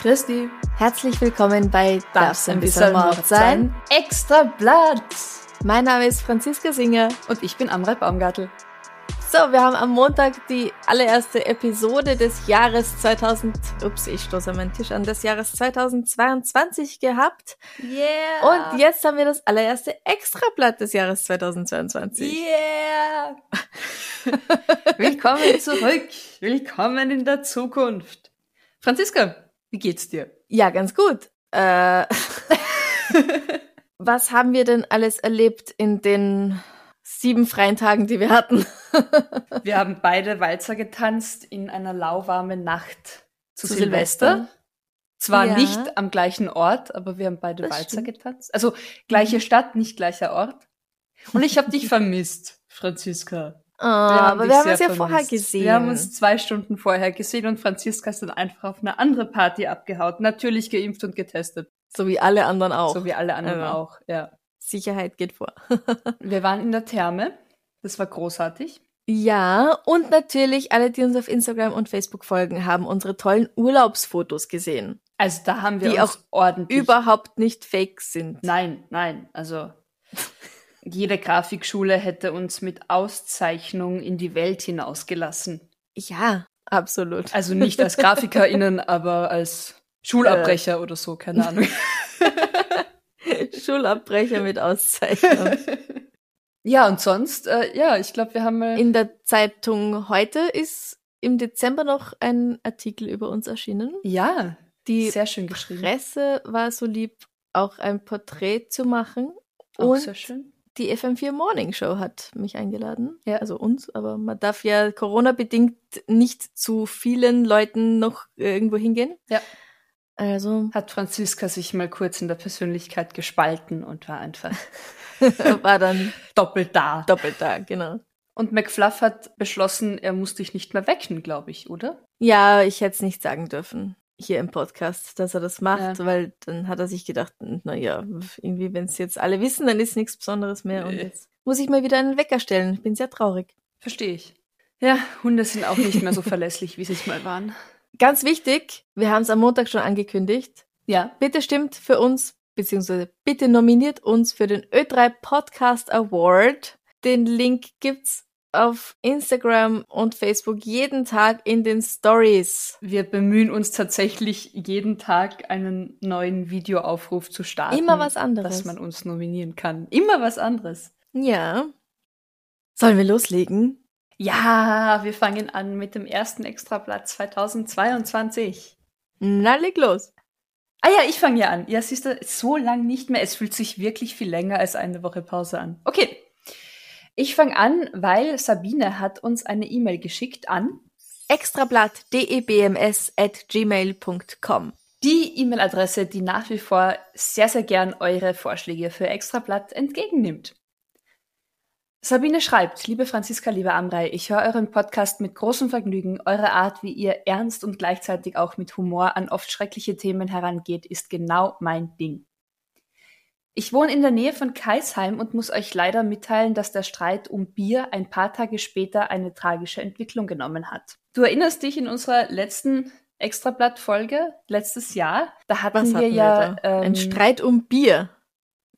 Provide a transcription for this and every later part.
Christi, herzlich willkommen bei darf's ein bisschen Mord sein? Extra Blatt! Mein Name ist Franziska Singer. Und ich bin Amrei Baumgartel. So, wir haben am Montag die allererste Episode des Jahres 2000, ups, ich stoße meinen Tisch an, des Jahres 2022 gehabt. Yeah! Und jetzt haben wir das allererste Extrablatt des Jahres 2022. Yeah! Willkommen zurück! Willkommen in der Zukunft! Franziska, wie geht's dir? Ja, ganz gut. Äh, was haben wir denn alles erlebt in den sieben freien Tagen, die wir hatten? Wir haben beide Walzer getanzt in einer lauwarmen Nacht zu, Zu Silvester. Silvester. Zwar Ja. nicht am gleichen Ort, aber wir haben beide Das Walzer stimmt. getanzt. Also gleiche Stadt, nicht gleicher Ort. Und ich habe dich vermisst, Franziska. Ah, aber dich wir haben uns ja vorher gesehen. Wir haben uns zwei Stunden vorher gesehen und Franziska ist dann einfach auf eine andere Party abgehauen. Natürlich geimpft und getestet. so wie alle anderen auch. So wie alle anderen Ja. auch, ja. Sicherheit geht vor. Wir waren in der Therme. Das war großartig. Ja, und natürlich alle, die uns auf Instagram und Facebook folgen, haben unsere tollen Urlaubsfotos gesehen, Also da haben wir Die auch ordentlich. überhaupt nicht fake sind. Nein, nein. Also jede Grafikschule hätte uns mit Auszeichnung in die Welt hinausgelassen. Ja, absolut. Also nicht als GrafikerInnen, aber als Schulabbrecher oder so, keine Ahnung. Schulabbrecher mit Auszeichnung. Ja, und sonst, äh, ja, ich glaube, wir haben mal. In der Zeitung heute ist im Dezember noch ein Artikel über uns erschienen. ja, Die sehr schön geschrieben. Presse war so lieb, auch ein Porträt zu machen. Auch und sehr schön. Die FM4 Morning Show hat mich eingeladen. Ja. Also uns, aber man darf ja Corona-bedingt nicht zu vielen Leuten noch irgendwo hingehen. Ja. Also Hat Franziska sich mal kurz in der Persönlichkeit gespalten und war einfach war dann doppelt da. doppelt da, genau. Und McFluff hat beschlossen, er muss dich nicht mehr wecken, glaube ich, oder? Ja, ich hätte es nicht sagen dürfen hier im Podcast, dass er das macht, Ja. weil dann hat er sich gedacht, na ja, irgendwie, wenn es jetzt alle wissen, dann ist nichts Besonderes mehr. Und Nee. jetzt muss ich mal wieder einen Wecker stellen. Ich bin sehr traurig. Verstehe ich. Ja, Hunde sind auch nicht mehr so verlässlich, wie sie es mal waren. Ganz wichtig, wir haben es am Montag schon angekündigt. Ja, Bitte stimmt für uns, beziehungsweise bitte nominiert uns für den Ö3 Podcast Award. Den Link gibt's auf Instagram und Facebook jeden Tag in den Stories. wir bemühen uns tatsächlich jeden Tag einen neuen Videoaufruf zu starten. Immer was anderes. Dass man uns nominieren kann. Immer was anderes. Ja. Sollen wir loslegen? Ja, wir fangen an mit dem ersten Extrablatt 2022. Na, leg los. Ah ja, ich fange ja an. Ja, siehst du, so lang nicht mehr. Es fühlt sich wirklich viel länger als eine Woche Pause an. Okay. Ich fange an, weil Sabine hat uns eine E-Mail geschickt an Extrablatt debms at gmail.com. die E-Mail-Adresse, die nach wie vor sehr, sehr gern eure Vorschläge für Extrablatt entgegennimmt. Sabine schreibt, liebe Franziska, liebe Amrei, ich höre euren Podcast mit großem Vergnügen. Eure Art, wie ihr ernst und gleichzeitig auch mit Humor an oft schreckliche Themen herangeht, ist genau mein Ding. Ich wohne in der Nähe von Kaisheim und muss euch leider mitteilen, dass der Streit um Bier ein paar Tage später eine tragische Entwicklung genommen hat. Du erinnerst dich in unserer letzten Extrablatt-Folge letztes Jahr? Da hatten wir hatten ja wir da? ähm, Ein Streit um Bier.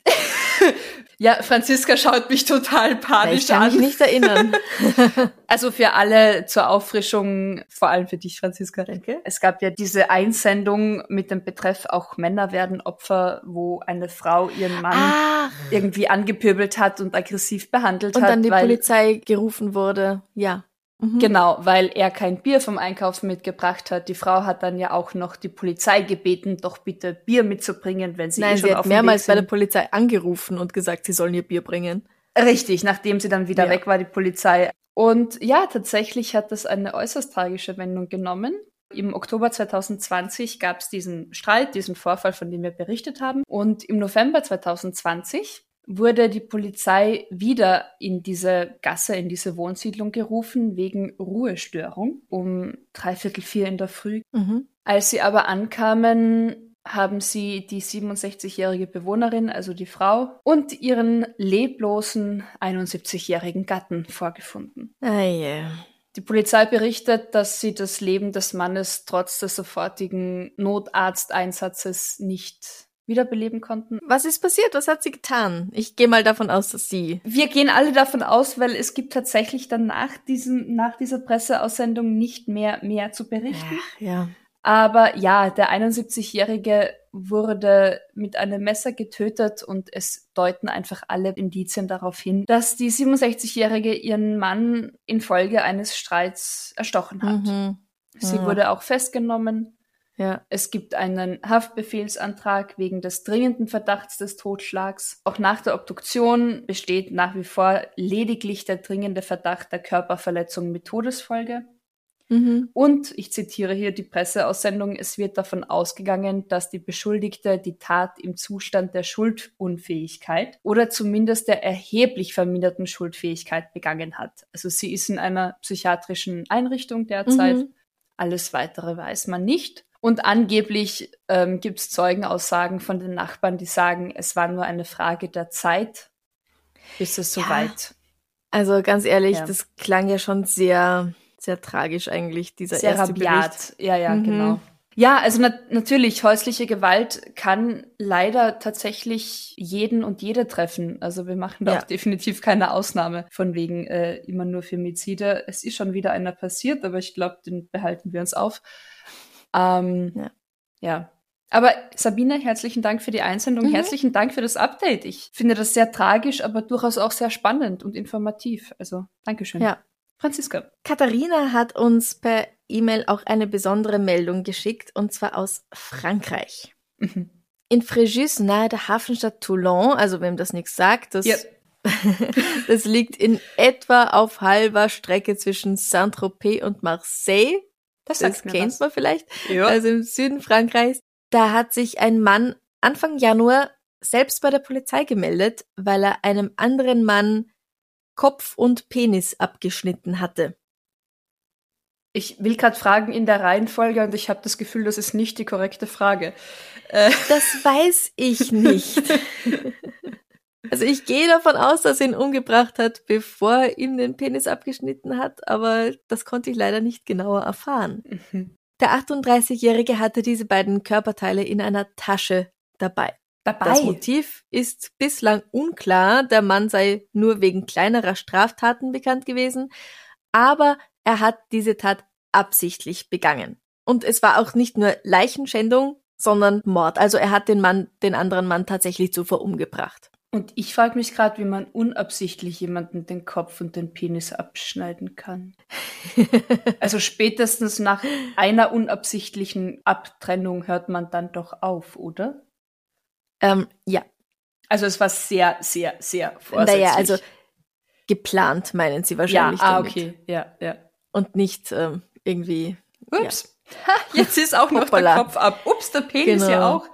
Ja, Franziska schaut mich total Ich panisch kann mich an. nicht erinnern. Also für alle zur Auffrischung, vor allem für dich, Franziska. Danke. Es gab ja diese Einsendung mit dem Betreff auch Männer werden Opfer, wo eine Frau ihren Mann Ah, irgendwie angepöbelt hat und aggressiv behandelt und hat. dann die Polizei gerufen wurde. Ja. Mhm. Genau, weil er kein Bier vom Einkaufen mitgebracht hat. Die Frau hat dann ja auch noch die Polizei gebeten, doch bitte Bier mitzubringen, wenn sie eh Nein, schon sie hat mehrmals bei der Polizei angerufen und gesagt, sie sollen ihr Bier bringen. Richtig, nachdem sie dann wieder Ja. weg war, die Polizei. Und ja, tatsächlich hat das eine äußerst tragische Wendung genommen. Im Oktober 2020 gab es diesen Streit, diesen Vorfall, von dem wir berichtet haben. Und im November 2020 wurde die Polizei wieder in diese Gasse, in diese Wohnsiedlung gerufen, wegen Ruhestörung um dreiviertel vier in der Früh. Mhm. Als sie aber ankamen, haben sie die 67-jährige Bewohnerin, also die Frau, und ihren leblosen 71-jährigen Gatten vorgefunden. Ah, yeah. Die Polizei berichtet, dass sie das Leben des Mannes trotz des sofortigen Notarzteinsatzes nicht wiederbeleben konnten. Was ist passiert? Was hat sie getan? Ich gehe mal davon aus, dass sie. Wir gehen alle davon aus, weil es gibt tatsächlich dann nach diesem, nach dieser Presseaussendung nicht mehr, mehr zu berichten. Ja. Aber ja, der 71-Jährige wurde mit einem Messer getötet und es deuten einfach alle Indizien darauf hin, dass die 67-Jährige ihren Mann infolge eines Streits erstochen hat. Mhm. Sie Ja. wurde auch festgenommen. Ja. Es gibt einen Haftbefehlsantrag wegen des dringenden Verdachts des Totschlags. Auch nach der Obduktion besteht nach wie vor lediglich der dringende Verdacht der Körperverletzung mit Todesfolge. Mhm. Und ich zitiere hier die Presseaussendung, es wird davon ausgegangen, dass die Beschuldigte die Tat im Zustand der Schuldunfähigkeit oder zumindest der erheblich verminderten Schuldfähigkeit begangen hat. Also sie ist in einer psychiatrischen Einrichtung derzeit. Mhm. Alles weitere weiß man nicht. Und angeblich ähm, gibt es Zeugenaussagen von den Nachbarn, die sagen, es war nur eine Frage der Zeit, bis es Ja. soweit Also ganz ehrlich, Ja. das klang ja schon sehr, sehr tragisch eigentlich, dieser sehr erste rabiat. Bericht. Ja, ja, Mhm. genau. Ja, also nat natürlich, häusliche Gewalt kann leider tatsächlich jeden und jede treffen. Also wir machen da Ja. auch definitiv keine Ausnahme von wegen äh, immer nur Femizide. Es ist schon wieder einer passiert, aber ich glaube, den behalten wir uns auf. Ähm, Ja. ja. Aber Sabine, herzlichen Dank für die Einsendung. Mhm. Herzlichen Dank für das Update. Ich finde das sehr tragisch, aber durchaus auch sehr spannend und informativ. Also, Dankeschön. Ja. Franziska. Katharina hat uns per E-Mail auch eine besondere Meldung geschickt, und zwar aus Frankreich. Mhm. In Fréjus, nahe der Hafenstadt Toulon, also wem das nichts sagt, das, Ja. das liegt in etwa auf halber Strecke zwischen Saint-Tropez und Marseille. Das, Das kennt man vielleicht. Ja. also im Süden Frankreichs. Da hat sich ein Mann Anfang Januar selbst bei der Polizei gemeldet, weil er einem anderen Mann Kopf und Penis abgeschnitten hatte. Ich will gerade fragen in der Reihenfolge und ich habe das Gefühl, das ist nicht die korrekte Frage. Äh, Das weiß ich nicht. Also ich gehe davon aus, dass er ihn umgebracht hat, bevor er ihm den Penis abgeschnitten hat, aber das konnte ich leider nicht genauer erfahren. mhm. Der 38-Jährige hatte diese beiden Körperteile in einer Tasche dabei. Dabei. Das Motiv ist bislang unklar. Der Mann sei nur wegen kleinerer Straftaten bekannt gewesen, aber er hat diese Tat absichtlich begangen. Und es war auch nicht nur Leichenschändung, sondern Mord. Also er hat den Mann, den anderen Mann tatsächlich zuvor umgebracht. Und ich frage mich gerade, wie man unabsichtlich jemanden den Kopf und den Penis abschneiden kann. Also spätestens nach einer unabsichtlichen Abtrennung hört man dann doch auf, oder? ähm, ja, Also es war sehr, sehr, sehr vorsätzlich. naja, also geplant meinen sie ja, wahrscheinlich ah, damit. okay, ja, ja. Und nicht ähm, irgendwie. Ups. Ha, jetzt ist auch noch Hoppala. der Kopf ab. Ups, der Penis ja Genau. auch.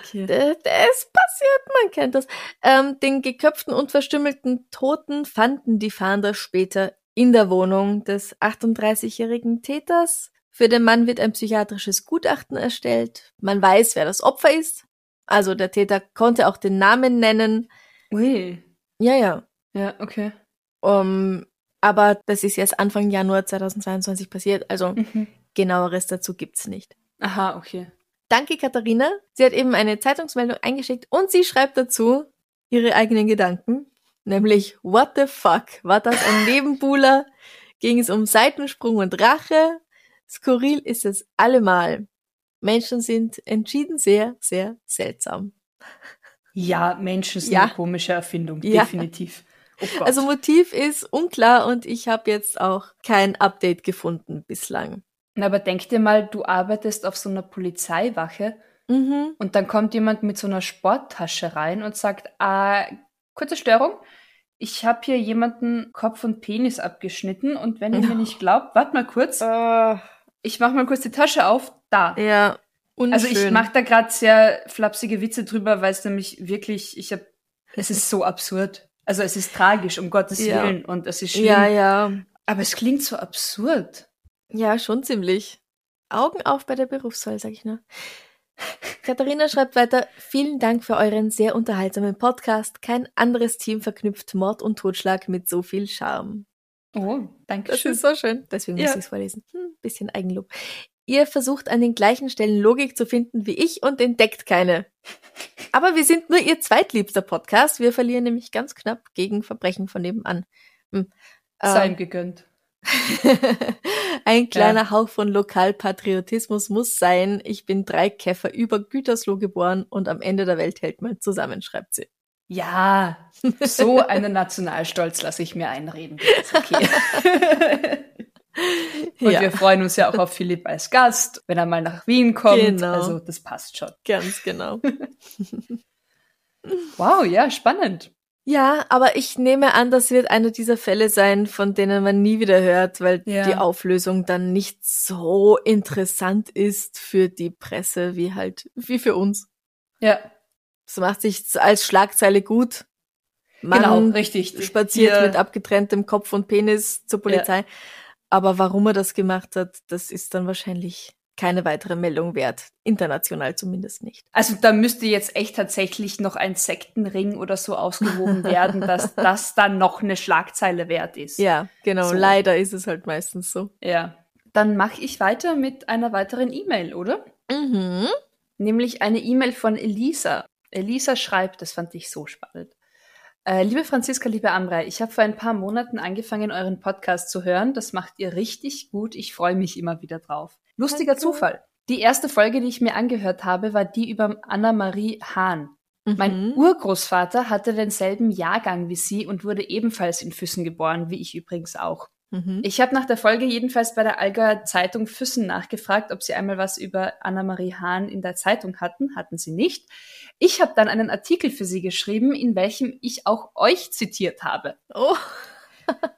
Okay. Das passiert, man kennt das. Ähm, den geköpften und verstümmelten Toten fanden die Fahnder später in der Wohnung des 38-jährigen Täters. Für den Mann wird ein psychiatrisches Gutachten erstellt. Man weiß, wer das Opfer ist. Also der Täter konnte auch den Namen nennen. Ui. Ja, ja. Ja, okay. Um, aber das ist erst Anfang Januar 2022 passiert. Also Mhm. genaueres dazu gibt's nicht. Aha, okay. Danke, Katharina. Sie hat eben eine Zeitungsmeldung eingeschickt und sie schreibt dazu ihre eigenen Gedanken. Nämlich, what the fuck? War das ein Nebenbuhler? Ging es um Seitensprung und Rache? Skurril ist es allemal. Menschen sind entschieden sehr, sehr seltsam. Ja, Menschen sind Ja. eine komische Erfindung, Ja. definitiv. Oh. Also Motiv ist unklar und ich habe jetzt auch kein Update gefunden bislang. Na, aber denk dir mal, du arbeitest auf so einer Polizeiwache Mhm. und dann kommt jemand mit so einer Sporttasche rein und sagt, ah, kurze Störung, ich habe hier jemanden Kopf und Penis abgeschnitten und wenn ihr mir nicht glaubt, wart mal kurz, ich mach mal kurz die Tasche auf, da. Ja, unschön. Also ich mache da gerade sehr flapsige Witze drüber, weil es nämlich wirklich, ich habe, es ist so absurd. Also es ist tragisch, um Gottes Ja. Willen, und es ist schlimm. Ja, ja. Aber es klingt so absurd. Ja, schon ziemlich. Augen auf bei der Berufswahl, sag ich nur. Katharina schreibt weiter, vielen Dank für euren sehr unterhaltsamen Podcast. Kein anderes Team verknüpft Mord und Totschlag mit so viel Charme. Oh, danke Das schön. ist so schön. Deswegen muss Ja. ich es vorlesen. Hm, bisschen Eigenlob. Ihr versucht an den gleichen Stellen Logik zu finden wie ich und entdeckt keine. Aber wir sind nur ihr zweitliebster Podcast. Wir verlieren nämlich ganz knapp gegen Verbrechen von nebenan. Hm. Sei Ähm, gegönnt. Ein kleiner Hauch von Lokalpatriotismus muss sein. Ich bin drei Käfer über Gütersloh geboren und am Ende der Welt hält man zusammen, schreibt sie. Ja, so einen Nationalstolz lasse ich mir einreden. Okay. Und ja, wir freuen uns ja auch auf Philipp als Gast, wenn er mal nach Wien kommt. Genau. Also das passt schon. ganz genau. Wow, ja, spannend. Ja, aber ich nehme an, das wird einer dieser Fälle sein, von denen man nie wieder hört, weil Ja. die Auflösung dann nicht so interessant ist für die Presse wie halt, wie für uns. Ja, Das macht sich als Schlagzeile gut. Man genau, richtig. spaziert Hier- mit abgetrenntem Kopf und Penis zur Polizei. Aber warum er das gemacht hat, das ist dann wahrscheinlich keine weitere Meldung wert. International zumindest nicht. Also da müsste jetzt echt tatsächlich noch ein Sektenring oder so ausgewogen werden, dass das dann noch eine Schlagzeile wert ist. Ja, genau. So. Leider ist es halt meistens so. Ja. Dann mache ich weiter mit einer weiteren E-Mail, oder? Mhm. Nämlich eine E-Mail von Elisa. Elisa schreibt, das fand ich so spannend. Äh, liebe Franziska, liebe Amrei, ich habe vor ein paar Monaten angefangen, euren Podcast zu hören. Das macht ihr richtig gut. Ich freue mich immer wieder drauf. Lustiger. Zufall. Die erste Folge, die ich mir angehört habe, war die über Anna-Marie Hahn. Mein Mhm. Urgroßvater hatte denselben Jahrgang wie sie und wurde ebenfalls in Füssen geboren, wie ich übrigens auch. Mhm. Ich habe nach der Folge jedenfalls bei der Allgäuer Zeitung Füssen nachgefragt, ob sie einmal was über Anna-Marie Hahn in der Zeitung hatten. Hatten sie nicht. Ich habe dann einen Artikel für sie geschrieben, in welchem ich auch euch zitiert habe. Oh.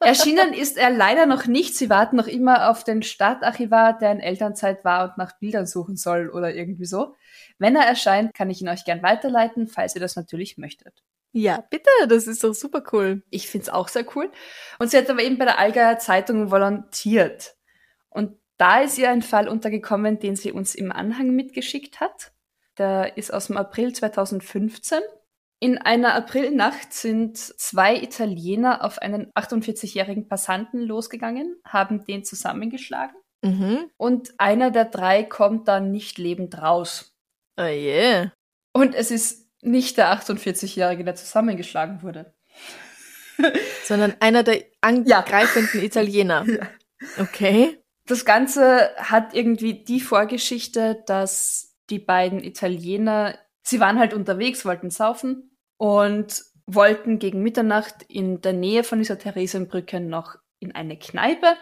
Erschienen ist er leider noch nicht. Sie warten noch immer auf den Staatarchivar, der in Elternzeit war und nach Bildern suchen soll oder irgendwie so. Wenn er erscheint, kann ich ihn euch gern weiterleiten, falls ihr das natürlich möchtet. Ja, bitte, das ist doch super cool. Ich find's auch sehr cool. Und sie hat aber eben bei der Allgäuer Zeitung volontiert. Und da ist ihr ein Fall untergekommen, den sie uns im Anhang mitgeschickt hat. Der ist aus dem April 2015. In einer Aprilnacht sind zwei Italiener auf einen 48-jährigen Passanten losgegangen, haben den zusammengeschlagen Mhm. und einer der drei kommt dann nicht lebend raus. Oh je. Und es ist nicht der 48-jährige, der zusammengeschlagen wurde. Sondern einer der angreifenden Italiener. Okay. Das Ganze hat irgendwie die Vorgeschichte, dass die beiden Italiener, sie waren halt unterwegs, wollten saufen und wollten gegen Mitternacht in der Nähe von dieser Theresienbrücke noch in eine Kneipe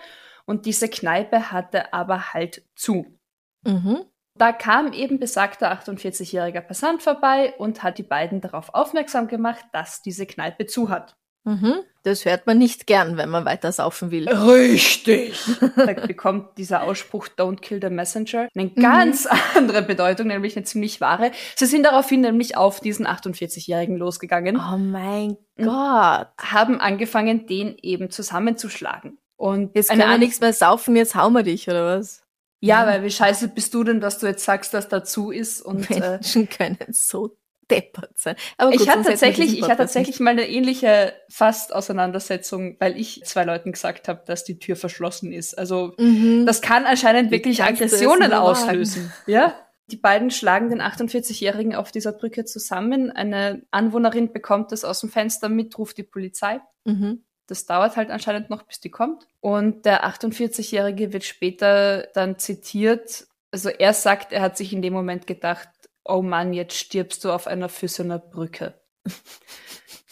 und diese Kneipe hatte aber halt zu. Mhm. Da kam eben besagter 48-jähriger Passant vorbei und hat die beiden darauf aufmerksam gemacht, dass diese Kneipe zu hat. Mhm. Das hört man nicht gern, wenn man weiter saufen will. Richtig. da bekommt dieser Ausspruch Don't kill the messenger eine ganz andere Bedeutung, nämlich eine ziemlich wahre. Sie sind daraufhin nämlich auf diesen 48-Jährigen losgegangen, Oh mein Mhm. Gott. haben angefangen, den eben zusammenzuschlagen. Und Jetzt wir an- nichts mehr saufen, jetzt hauen wir dich, oder was? Ja, weil wie scheiße bist du denn, dass du jetzt sagst, dass dazu ist und äh, Menschen können so deppert sein. Aber gut, ich hatte tatsächlich, ich hatte tatsächlich mal eine ähnliche Fast-Auseinandersetzung, weil ich zwei Leuten gesagt habe, dass die Tür verschlossen ist. Also. Mhm. das kann anscheinend wirklich Aggressionen auslösen. Ja. Die beiden schlagen den 48-Jährigen auf dieser Brücke zusammen. Eine Anwohnerin bekommt das aus dem Fenster mit, ruft die Polizei. Mhm. Das dauert halt anscheinend noch, bis die kommt. Und der 48-Jährige wird später dann zitiert. Also er sagt, er hat sich in dem Moment gedacht, oh Mann, jetzt stirbst du auf einer Füssener Brücke.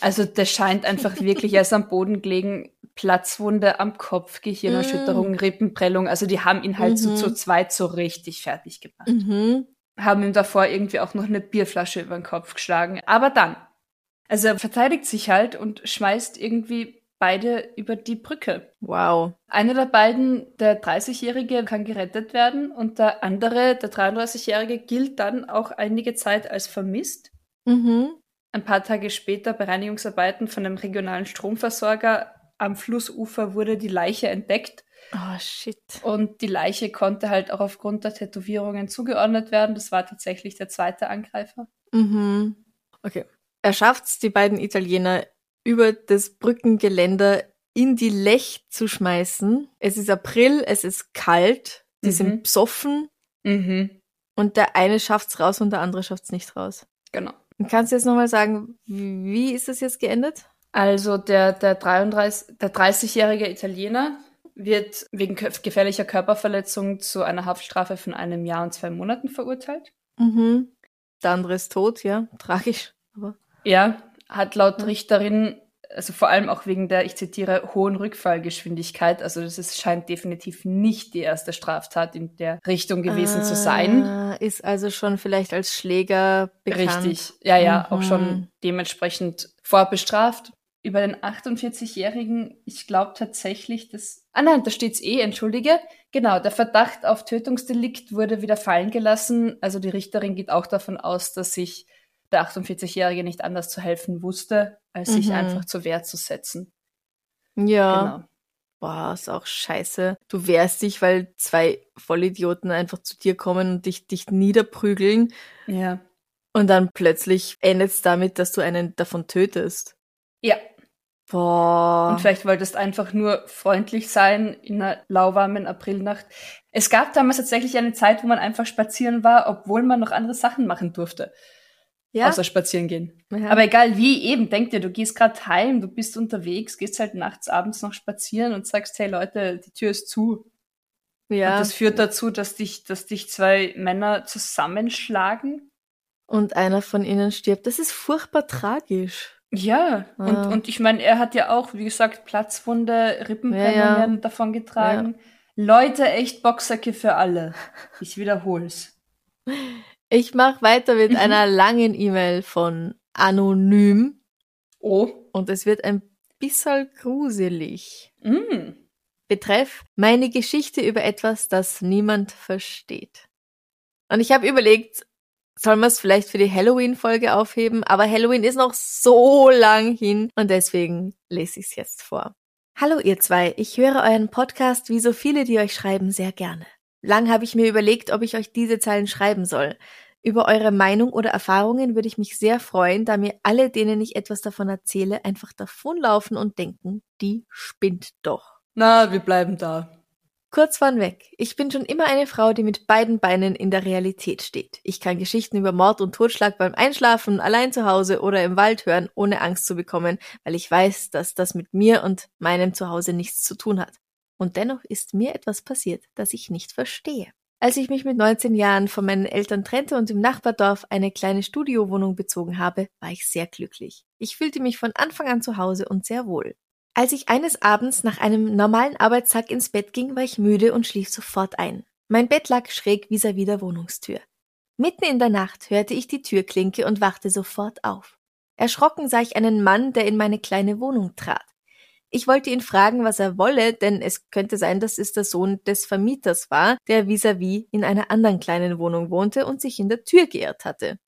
Also der scheint einfach wirklich, er ist am Boden gelegen, Platzwunde am Kopf, Gehirnerschütterung, Rippenprellung. Also die haben ihn halt so Mhm. zu zweit so richtig fertig gemacht. Mhm. Haben ihm davor irgendwie auch noch eine Bierflasche über den Kopf geschlagen. Aber dann. Also er verteidigt sich halt und schmeißt irgendwie beide über die Brücke. Wow. Einer der beiden, der 30-Jährige, kann gerettet werden und der andere, der 33-Jährige, gilt dann auch einige Zeit als vermisst. Mhm. Ein paar Tage später bei Reinigungsarbeiten von einem regionalen Stromversorger am Flussufer wurde die Leiche entdeckt Oh, shit. und die Leiche konnte halt auch aufgrund der Tätowierungen zugeordnet werden. Das war tatsächlich der zweite Angreifer. Mhm. Okay. Er schafft's, die beiden Italiener über das Brückengeländer in die Lech zu schmeißen. Es ist April, es ist kalt, die Mhm. sind besoffen Mhm, und der eine schafft's raus und der andere schafft's nicht raus. genau. Und kannst du jetzt nochmal sagen, wie ist das jetzt geendet? Also der, der 33, der 30-jährige Italiener wird wegen gefährlicher Körperverletzung zu einer Haftstrafe von einem Jahr und zwei Monaten verurteilt. Mhm. Der andere ist tot, ja, tragisch. Aber Er hat laut Ja. Richterin, also vor allem auch wegen der, ich zitiere, hohen Rückfallgeschwindigkeit, also das ist, scheint definitiv nicht die erste Straftat in der Richtung gewesen zu sein. Ah, Ist also schon vielleicht als Schläger bekannt. Richtig, ja, ja, Mhm. auch schon dementsprechend vorbestraft. Über den 48-Jährigen, ich glaube tatsächlich, dass. Ah nein, da steht's eh, entschuldige. Genau, der Verdacht auf Tötungsdelikt wurde wieder fallen gelassen. Also die Richterin geht auch davon aus, dass sich der 48-Jährige nicht anders zu helfen wusste, als sich Mhm. einfach zur Wehr zu setzen. Ja. Genau. Boah, ist auch scheiße. Du wehrst dich, weil zwei Vollidioten einfach zu dir kommen und dich, dich niederprügeln. Ja. Und dann plötzlich endet es damit, dass du einen davon tötest. Ja. Boah. Und vielleicht wolltest einfach nur freundlich sein in einer lauwarmen Aprilnacht. Es gab damals tatsächlich eine Zeit, wo man einfach spazieren war, obwohl man noch andere Sachen machen durfte. Ja. Außer spazieren gehen. ja. Aber egal wie, eben, denk dir, du gehst gerade heim, du bist unterwegs, gehst halt nachts, abends noch spazieren und sagst, hey Leute, die Tür ist zu. ja. Und das führt dazu, dass dich, dass dich zwei Männer zusammenschlagen. und einer von ihnen stirbt. Das ist furchtbar tragisch. Ja, Ah. und, und ich meine, er hat ja auch, wie gesagt, Platzwunde, Rippenprellungen Ja, ja. davon getragen. Leute, echt Boxsäcke für alle. Ich wiederhol's. Ich mache weiter mit Mhm. einer langen E-Mail von Anonym Oh. und es wird ein bisschen gruselig. Mm. Betreff meine Geschichte über etwas, das niemand versteht. Und ich habe überlegt, soll man es vielleicht für die Halloween-Folge aufheben? Aber Halloween ist noch so lang hin und deswegen lese ich es jetzt vor. Hallo ihr zwei, ich höre euren Podcast wie so viele, die euch schreiben, sehr gerne. Lang habe ich mir überlegt, ob ich euch diese Zeilen schreiben soll. Über eure Meinung oder Erfahrungen würde ich mich sehr freuen, da mir alle, denen ich etwas davon erzähle, einfach davonlaufen und denken, die spinnt doch. Na, wir bleiben da. Kurz vornweg. Ich bin schon immer eine Frau, die mit beiden Beinen in der Realität steht. Ich kann Geschichten über Mord und Totschlag beim Einschlafen, allein zu Hause oder im Wald hören, ohne Angst zu bekommen, weil ich weiß, dass das mit mir und meinem Zuhause nichts zu tun hat. Und dennoch ist mir etwas passiert, das ich nicht verstehe. Als ich mich mit 19 Jahren von meinen Eltern trennte und im Nachbardorf eine kleine Studiowohnung bezogen habe, war ich sehr glücklich. Ich fühlte mich von Anfang an zu Hause und sehr wohl. Als ich eines Abends nach einem normalen Arbeitstag ins Bett ging, war ich müde und schlief sofort ein. Mein Bett lag schräg vis-à-vis der Wohnungstür. Mitten in der Nacht hörte ich die Türklinke und wachte sofort auf. Erschrocken sah ich einen Mann, der in meine kleine Wohnung trat. Ich wollte ihn fragen, was er wolle, denn es könnte sein, dass es der Sohn des Vermieters war, der vis-à-vis in einer anderen kleinen Wohnung wohnte und sich in der Tür geirrt hatte.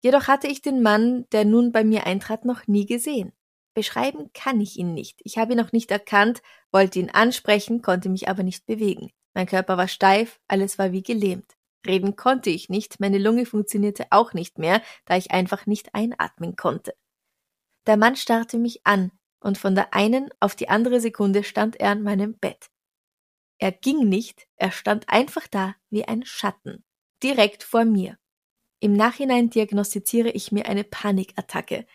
Jedoch hatte ich den Mann, der nun bei mir eintrat, noch nie gesehen. Beschreiben kann ich ihn nicht. Ich habe ihn noch nicht erkannt, wollte ihn ansprechen, konnte mich aber nicht bewegen. Mein Körper war steif, alles war wie gelähmt. Reden konnte ich nicht, meine Lunge funktionierte auch nicht mehr, da ich einfach nicht einatmen konnte. Der Mann starrte mich an, und von der einen auf die andere Sekunde stand er an meinem Bett. Er ging nicht, er stand einfach da wie ein Schatten, direkt vor mir. Im Nachhinein diagnostiziere ich mir eine Panikattacke.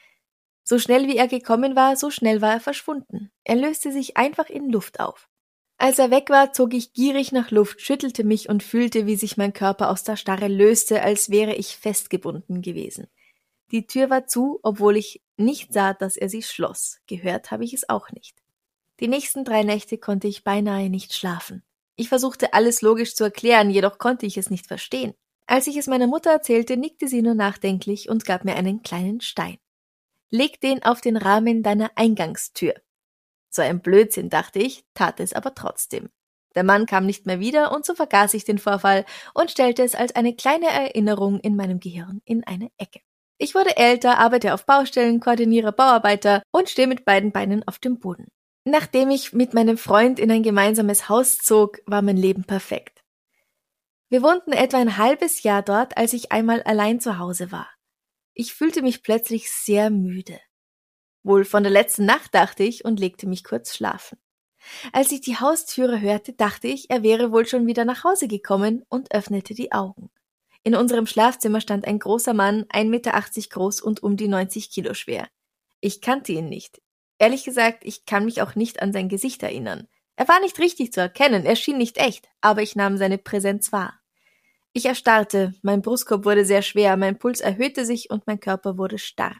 So schnell wie er gekommen war, so schnell war er verschwunden. Er löste sich einfach in Luft auf. Als er weg war, zog ich gierig nach Luft, schüttelte mich und fühlte, wie sich mein Körper aus der Starre löste, als wäre ich festgebunden gewesen. Die Tür war zu, obwohl ich nicht sah, dass er sie schloss. Gehört habe ich es auch nicht. Die nächsten drei Nächte konnte ich beinahe nicht schlafen. Ich versuchte alles logisch zu erklären, jedoch konnte ich es nicht verstehen. Als ich es meiner Mutter erzählte, nickte sie nur nachdenklich und gab mir einen kleinen Stein. Leg den auf den Rahmen deiner Eingangstür. So ein Blödsinn, dachte ich, tat es aber trotzdem. Der Mann kam nicht mehr wieder und so vergaß ich den Vorfall und stellte es als eine kleine Erinnerung in meinem Gehirn in eine Ecke. Ich wurde älter, arbeite auf Baustellen, koordiniere Bauarbeiter und stehe mit beiden Beinen auf dem Boden. Nachdem ich mit meinem Freund in ein gemeinsames Haus zog, war mein Leben perfekt. Wir wohnten etwa ein halbes Jahr dort, als ich einmal allein zu Hause war. Ich fühlte mich plötzlich sehr müde. Wohl von der letzten Nacht dachte ich und legte mich kurz schlafen. Als ich die Haustüre hörte, dachte ich, er wäre wohl schon wieder nach Hause gekommen und öffnete die Augen. In unserem Schlafzimmer stand ein großer Mann, 1,80 Meter groß und um die 90 Kilo schwer. Ich kannte ihn nicht. Ehrlich gesagt, ich kann mich auch nicht an sein Gesicht erinnern. Er war nicht richtig zu erkennen, er schien nicht echt, aber ich nahm seine Präsenz wahr. Ich erstarrte, mein Brustkorb wurde sehr schwer, mein Puls erhöhte sich und mein Körper wurde starr.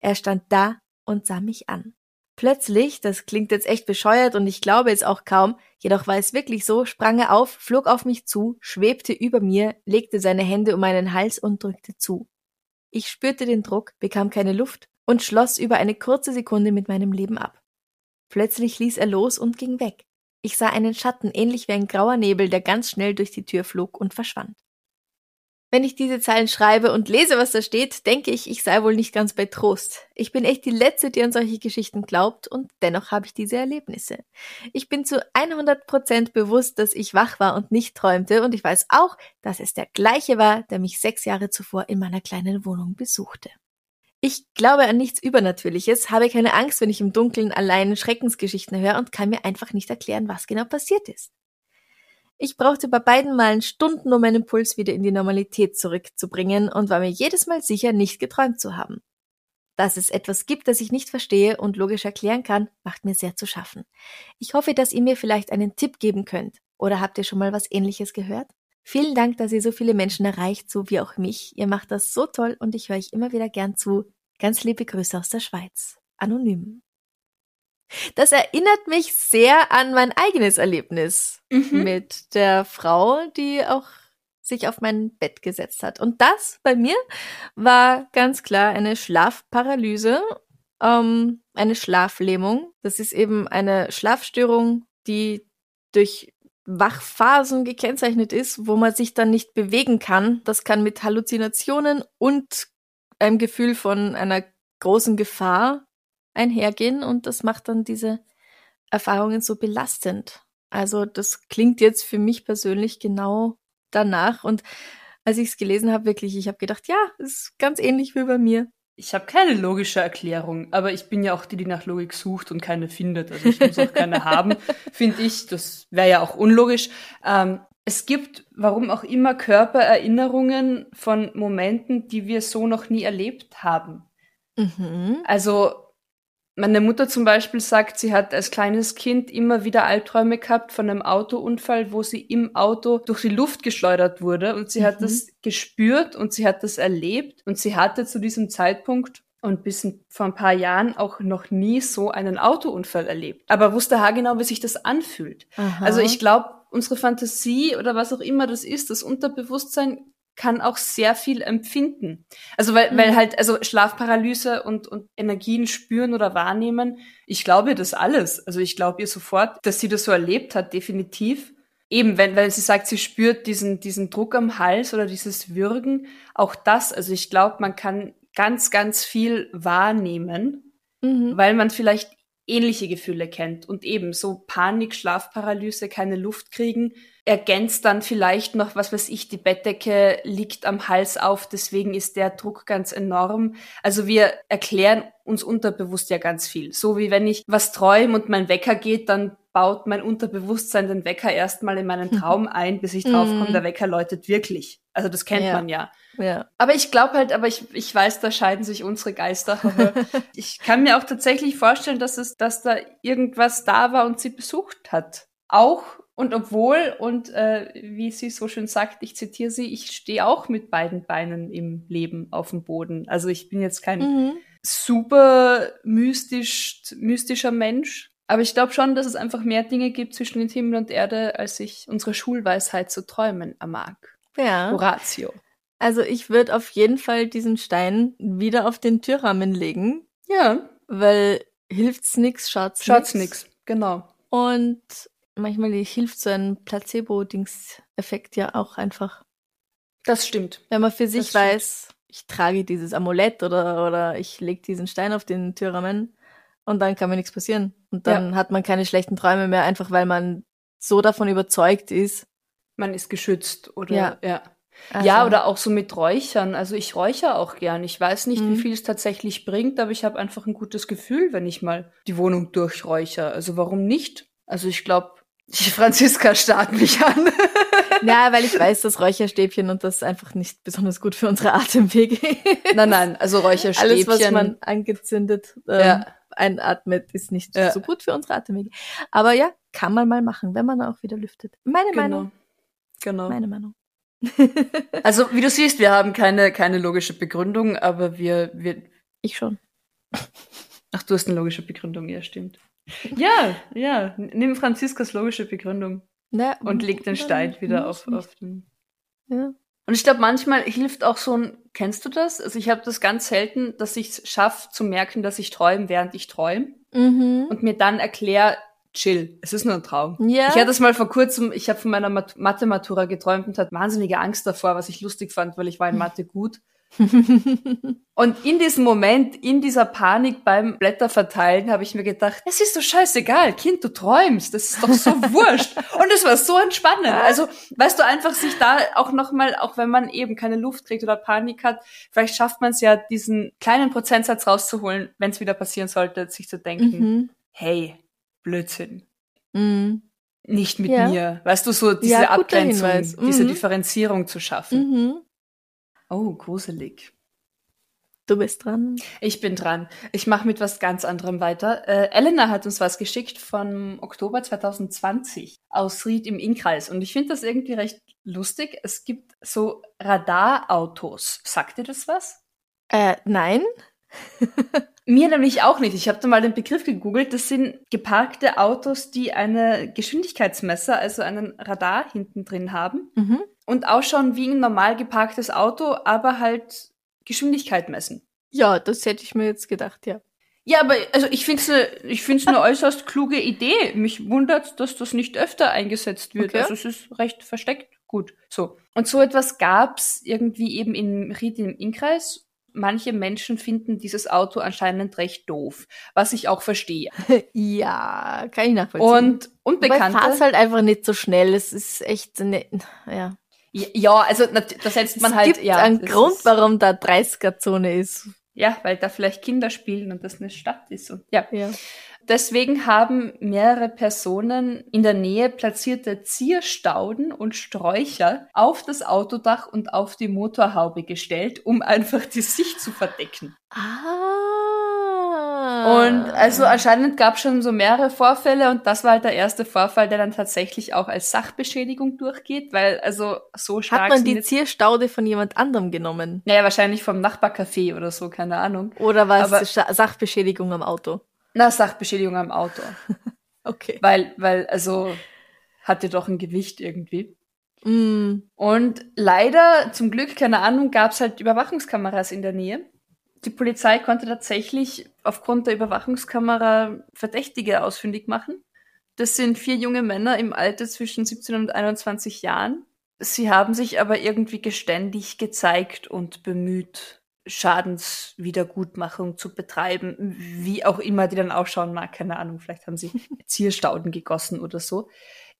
Er stand da und sah mich an. Plötzlich, das klingt jetzt echt bescheuert und ich glaube es auch kaum, jedoch war es wirklich so, sprang er auf, flog auf mich zu, schwebte über mir, legte seine Hände um meinen Hals und drückte zu. Ich spürte den Druck, bekam keine Luft und schloss über eine kurze Sekunde mit meinem Leben ab. Plötzlich ließ er los und ging weg. Ich sah einen Schatten ähnlich wie ein grauer Nebel, der ganz schnell durch die Tür flog und verschwand. Wenn ich diese Zeilen schreibe und lese, was da steht, denke ich, ich sei wohl nicht ganz bei Trost. Ich bin echt die Letzte, die an solche Geschichten glaubt und dennoch habe ich diese Erlebnisse. Ich bin zu 100 Prozent bewusst, dass ich wach war und nicht träumte und ich weiß auch, dass es der gleiche war, der mich sechs Jahre zuvor in meiner kleinen Wohnung besuchte. Ich glaube an nichts Übernatürliches, habe keine Angst, wenn ich im Dunkeln allein Schreckensgeschichten höre und kann mir einfach nicht erklären, was genau passiert ist. Ich brauchte bei beiden Malen Stunden, um meinen Puls wieder in die Normalität zurückzubringen und war mir jedes Mal sicher, nicht geträumt zu haben. Dass es etwas gibt, das ich nicht verstehe und logisch erklären kann, macht mir sehr zu schaffen. Ich hoffe, dass ihr mir vielleicht einen Tipp geben könnt. Oder habt ihr schon mal was ähnliches gehört? Vielen Dank, dass ihr so viele Menschen erreicht, so wie auch mich. Ihr macht das so toll und ich höre euch immer wieder gern zu. Ganz liebe Grüße aus der Schweiz. Anonym. Das erinnert mich sehr an mein eigenes Erlebnis mhm. mit der Frau, die auch sich auf mein Bett gesetzt hat. Und das bei mir war ganz klar eine Schlafparalyse, ähm, eine Schlaflähmung. Das ist eben eine Schlafstörung, die durch Wachphasen gekennzeichnet ist, wo man sich dann nicht bewegen kann. Das kann mit Halluzinationen und einem Gefühl von einer großen Gefahr einhergehen und das macht dann diese Erfahrungen so belastend. Also das klingt jetzt für mich persönlich genau danach und als ich es gelesen habe, wirklich, ich habe gedacht, ja, ist ganz ähnlich wie bei mir. Ich habe keine logische Erklärung, aber ich bin ja auch die, die nach Logik sucht und keine findet. Also ich muss auch keine haben, finde ich. Das wäre ja auch unlogisch. Ähm, es gibt, warum auch immer, Körpererinnerungen von Momenten, die wir so noch nie erlebt haben. Mhm. Also meine Mutter zum Beispiel sagt, sie hat als kleines Kind immer wieder Albträume gehabt von einem Autounfall, wo sie im Auto durch die Luft geschleudert wurde und sie mhm. hat das gespürt und sie hat das erlebt und sie hatte zu diesem Zeitpunkt und bis vor ein paar Jahren auch noch nie so einen Autounfall erlebt. Aber wusste haargenau, wie sich das anfühlt. Aha. Also ich glaube, unsere Fantasie oder was auch immer das ist, das Unterbewusstsein kann auch sehr viel empfinden. Also weil, mhm. weil halt, also Schlafparalyse und, und Energien spüren oder wahrnehmen, ich glaube ihr das alles. Also ich glaube ihr sofort, dass sie das so erlebt hat, definitiv. Eben, wenn, weil sie sagt, sie spürt diesen, diesen Druck am Hals oder dieses Würgen, auch das, also ich glaube, man kann ganz, ganz viel wahrnehmen, mhm. weil man vielleicht ähnliche Gefühle kennt und eben so Panik, Schlafparalyse, keine Luft kriegen, ergänzt dann vielleicht noch, was weiß ich, die Bettdecke liegt am Hals auf, deswegen ist der Druck ganz enorm. Also wir erklären uns unterbewusst ja ganz viel. So wie wenn ich was träume und mein Wecker geht, dann baut mein Unterbewusstsein den Wecker erstmal in meinen Traum ein, bis ich draufkomme, mhm. der Wecker läutet wirklich. Also das kennt ja. man ja. ja. Aber ich glaube halt, aber ich, ich weiß, da scheiden sich unsere Geister. ich kann mir auch tatsächlich vorstellen, dass es, dass da irgendwas da war und sie besucht hat. Auch Und obwohl, und äh, wie sie so schön sagt, ich zitiere sie, ich stehe auch mit beiden Beinen im Leben auf dem Boden. Also ich bin jetzt kein Mhm. super mystisch, mystischer Mensch. Aber ich glaube schon, dass es einfach mehr Dinge gibt zwischen den Himmel und Erde, als ich unsere Schulweisheit zu träumen mag. Ja. Horatio. Also ich würde auf jeden Fall diesen Stein wieder auf den Türrahmen legen, Ja, weil hilft's nix, schaut's, schaut's nix. Genau. Und manchmal hilft so ein Placebo-Dings-Effekt ja auch einfach. Das stimmt. Wenn man für sich Das stimmt. weiß, ich trage dieses Amulett oder, oder ich lege diesen Stein auf den Türrahmen und dann kann mir nichts passieren. Und dann hat man keine schlechten Träume mehr, einfach weil man so davon überzeugt ist. Man ist geschützt oder Ja. ja. Also, Ja, oder auch so mit Räuchern. Also ich räuchere auch gern. Ich weiß nicht, Mhm. wie viel es tatsächlich bringt, aber ich habe einfach ein gutes Gefühl, wenn ich mal die Wohnung durchräuchere. Also warum nicht? Also ich glaube, die Franziska starrt mich an. Ja, weil ich weiß, dass Räucherstäbchen und das einfach nicht besonders gut für unsere Atemwege ist. nein, nein, also Räucherstäbchen. Alles, was man angezündet ähm, Ja. einatmet, ist nicht Ja. so gut für unsere Atemwege. Aber ja, kann man mal machen, wenn man auch wieder lüftet. Meine genau. Meinung. Genau. Meine Meinung. Also wie du siehst, wir haben keine, keine logische Begründung, aber wir, wir. Ich schon. Ach, du hast eine logische Begründung, ja, stimmt. Ja, ja. Nimm Franziskas logische Begründung Na, und leg den Stein wieder auf, auf den. Ja. Und ich glaube, manchmal hilft auch so ein, kennst du das? Also ich habe das ganz selten, dass ich es schaffe zu merken, dass ich träume, während ich träume Mhm. und mir dann erkläre, chill, es ist nur ein Traum. Ja. Ich hatte das mal vor kurzem, ich habe von meiner Mat Mathe-Matura geträumt und hatte wahnsinnige Angst davor, was ich lustig fand, weil ich war in Mathe gut. Und in diesem Moment, in dieser Panik beim Blätterverteilen, habe ich mir gedacht, es ist so scheißegal, Kind, du träumst, das ist doch so wurscht. Und es war so entspannend. Also, weißt du, einfach sich da auch nochmal, auch wenn man eben keine Luft kriegt oder Panik hat, vielleicht schafft man es ja, diesen kleinen Prozentsatz rauszuholen, wenn es wieder passieren sollte, sich zu denken, Mhm. hey, Blödsinn Mhm. nicht mit Ja. mir. Weißt du, so diese Ja, Abgrenzung, Hinweis. diese Mhm. Differenzierung zu schaffen. Oh, gruselig. Du bist dran. Ich bin dran. Ich mache mit was ganz anderem weiter. Äh, Elena hat uns was geschickt von Oktober 2020 aus Ried im Innkreis. Und ich finde das irgendwie recht lustig. Es gibt so Radarautos. Sagt dir das was? Äh, nein. Mir nämlich auch nicht. Ich habe da mal den Begriff gegoogelt. Das sind geparkte Autos, die eine Geschwindigkeitsmesser, also einen Radar hinten drin haben. Mhm. Und ausschauen wie ein normal geparktes Auto, aber halt Geschwindigkeit messen. Ja, das hätte ich mir jetzt gedacht, ja. Ja, aber also ich finde es ne, ich find's eine äußerst kluge Idee. Mich wundert, dass das nicht öfter eingesetzt wird. Okay. Also es ist recht versteckt. Gut, so. Und so etwas gab's irgendwie eben in Ried im Innkreis. Manche Menschen finden dieses Auto anscheinend recht doof, was ich auch verstehe. Ja, kann ich nachvollziehen. Und Unbekannte. fahr's halt einfach nicht so schnell. Es ist echt ne, ja. Ja, also da setzt man es halt gibt ja. einen Grund, ist- warum da 30er-Zone ist. Ja, weil da vielleicht Kinder spielen und das eine Stadt ist. Und, ja. Ja. Deswegen haben mehrere Personen in der Nähe platzierte Zierstauden und Sträucher auf das Autodach und auf die Motorhaube gestellt, um einfach die Sicht zu verdecken. Ah. Und also anscheinend gab es schon so mehrere Vorfälle und das war halt der erste Vorfall, der dann tatsächlich auch als Sachbeschädigung durchgeht, weil also so stark hat man die Zierstaude von jemand anderem genommen? Naja, wahrscheinlich vom Nachbarcafé oder so, keine Ahnung. Oder war es Sachbeschädigung am Auto? Na, Sachbeschädigung am Auto. Okay. Weil, weil, also hatte doch ein Gewicht irgendwie. Mm. Und leider, zum Glück, keine Ahnung, gab es halt Überwachungskameras in der Nähe. Die Polizei konnte tatsächlich aufgrund der Überwachungskamera Verdächtige ausfindig machen. Das sind vier junge Männer im Alter zwischen 17 und 21 Jahren. Sie haben sich aber irgendwie geständig gezeigt und bemüht, Schadenswiedergutmachung zu betreiben, wie auch immer die dann ausschauen mag, keine Ahnung, vielleicht haben sie Zierstauden gegossen oder so.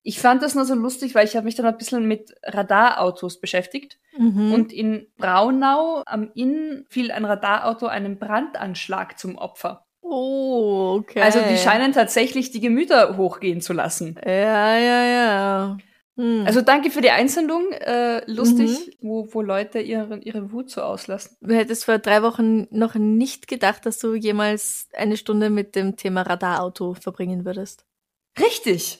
Ich fand das nur so lustig, weil ich habe mich dann ein bisschen mit Radarautos beschäftigt. Mhm. Und in Braunau am Inn fiel ein Radarauto einem Brandanschlag zum Opfer. oh, okay. Also die scheinen tatsächlich die Gemüter hochgehen zu lassen. Ja, ja, ja. Hm. Also danke für die Einsendung. Äh, lustig, Mhm. wo, wo Leute ihre, ihre Wut so auslassen. Du hättest vor drei Wochen noch nicht gedacht, dass du jemals eine Stunde mit dem Thema Radarauto verbringen würdest. Richtig.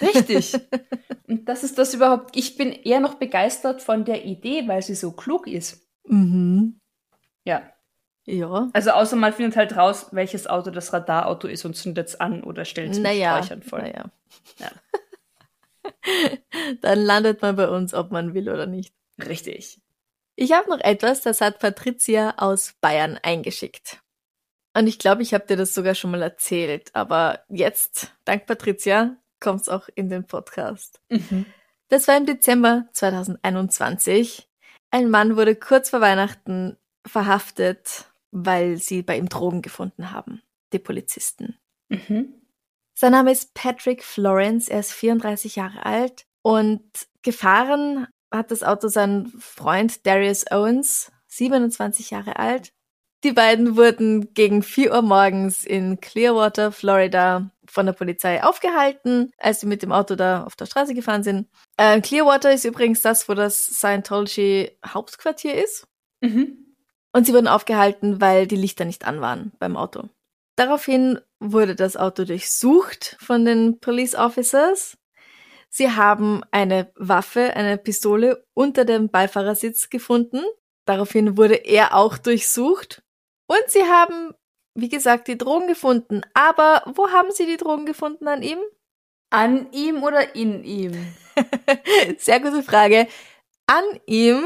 Richtig. Und das ist das überhaupt. Ich bin eher noch begeistert von der Idee, weil sie so klug ist. Mhm. Ja. Ja. Also außer man findet halt raus, welches Auto das Radarauto ist und zündet es an oder stellt es mit Naja. Sträuchern voll. naja. Ja. Dann landet man bei uns, ob man will oder nicht. Richtig. Ich habe noch etwas, das hat Patricia aus Bayern eingeschickt. Und ich glaube, ich habe dir das sogar schon mal erzählt, aber jetzt, dank Patricia, kommt's auch in den Podcast. Mhm. Das war im Dezember 2021. Ein Mann wurde kurz vor Weihnachten verhaftet, weil sie bei ihm Drogen gefunden haben, die Polizisten. Mhm. Sein Name ist Patrick Florence, er ist 34 Jahre alt und gefahren hat das Auto sein Freund Darius Owens, 27 Jahre alt. Die beiden wurden gegen 4 Uhr morgens in Clearwater, Florida, von der Polizei aufgehalten, als sie mit dem Auto da auf der Straße gefahren sind. Äh, Clearwater ist übrigens das, wo das Scientology Hauptquartier ist. Mhm. Und sie wurden aufgehalten, weil die Lichter nicht an waren beim Auto. Daraufhin wurde das Auto durchsucht von den Police Officers. Sie haben eine Waffe, eine Pistole unter dem Beifahrersitz gefunden. Daraufhin wurde er auch durchsucht. Und sie haben, wie gesagt, die Drogen gefunden. Aber wo haben sie die Drogen gefunden an ihm? An ihm oder in ihm? Sehr gute Frage. An ihm.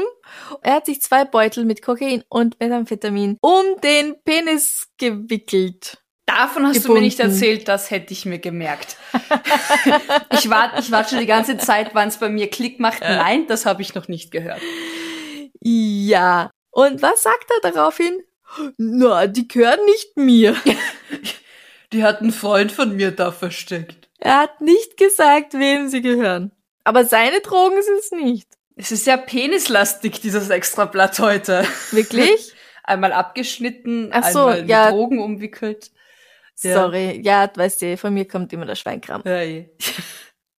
Er hat sich zwei Beutel mit Kokain und Methamphetamin um den Penis gewickelt. Davon hast du mir nicht Gebunden. erzählt, das hätte ich mir gemerkt. ich warte ich wart schon die ganze Zeit, wann es bei mir Klick macht. Nein, das habe ich noch nicht gehört. Ja. Und was sagt er daraufhin? Na, die gehören nicht mir. Die hat einen Freund von mir da versteckt. Er hat nicht gesagt, wem sie gehören. Aber seine Drogen sind es nicht. Es ist sehr penislastig, dieses Extrablatt heute. Wirklich? Einmal abgeschnitten, Ach so, einmal mit ja. Drogen umwickelt. Ja. Sorry. Ja, weißt du, von mir kommt immer der Schweinkram. Hey.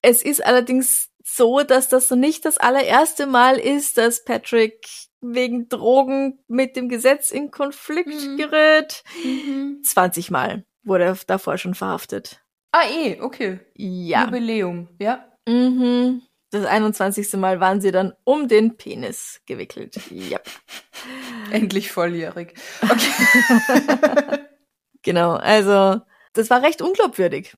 Es ist allerdings so, dass das so nicht das allererste Mal ist, dass Patrick wegen Drogen mit dem Gesetz in Konflikt Mhm. gerät. 20 Mal wurde er davor schon verhaftet. Ah, eh, okay. Ja. Jubiläum, ja. Mhm. Das 21. Mal waren sie dann um den Penis gewickelt. Ja. Endlich volljährig. Okay. Genau, also das war recht unglaubwürdig.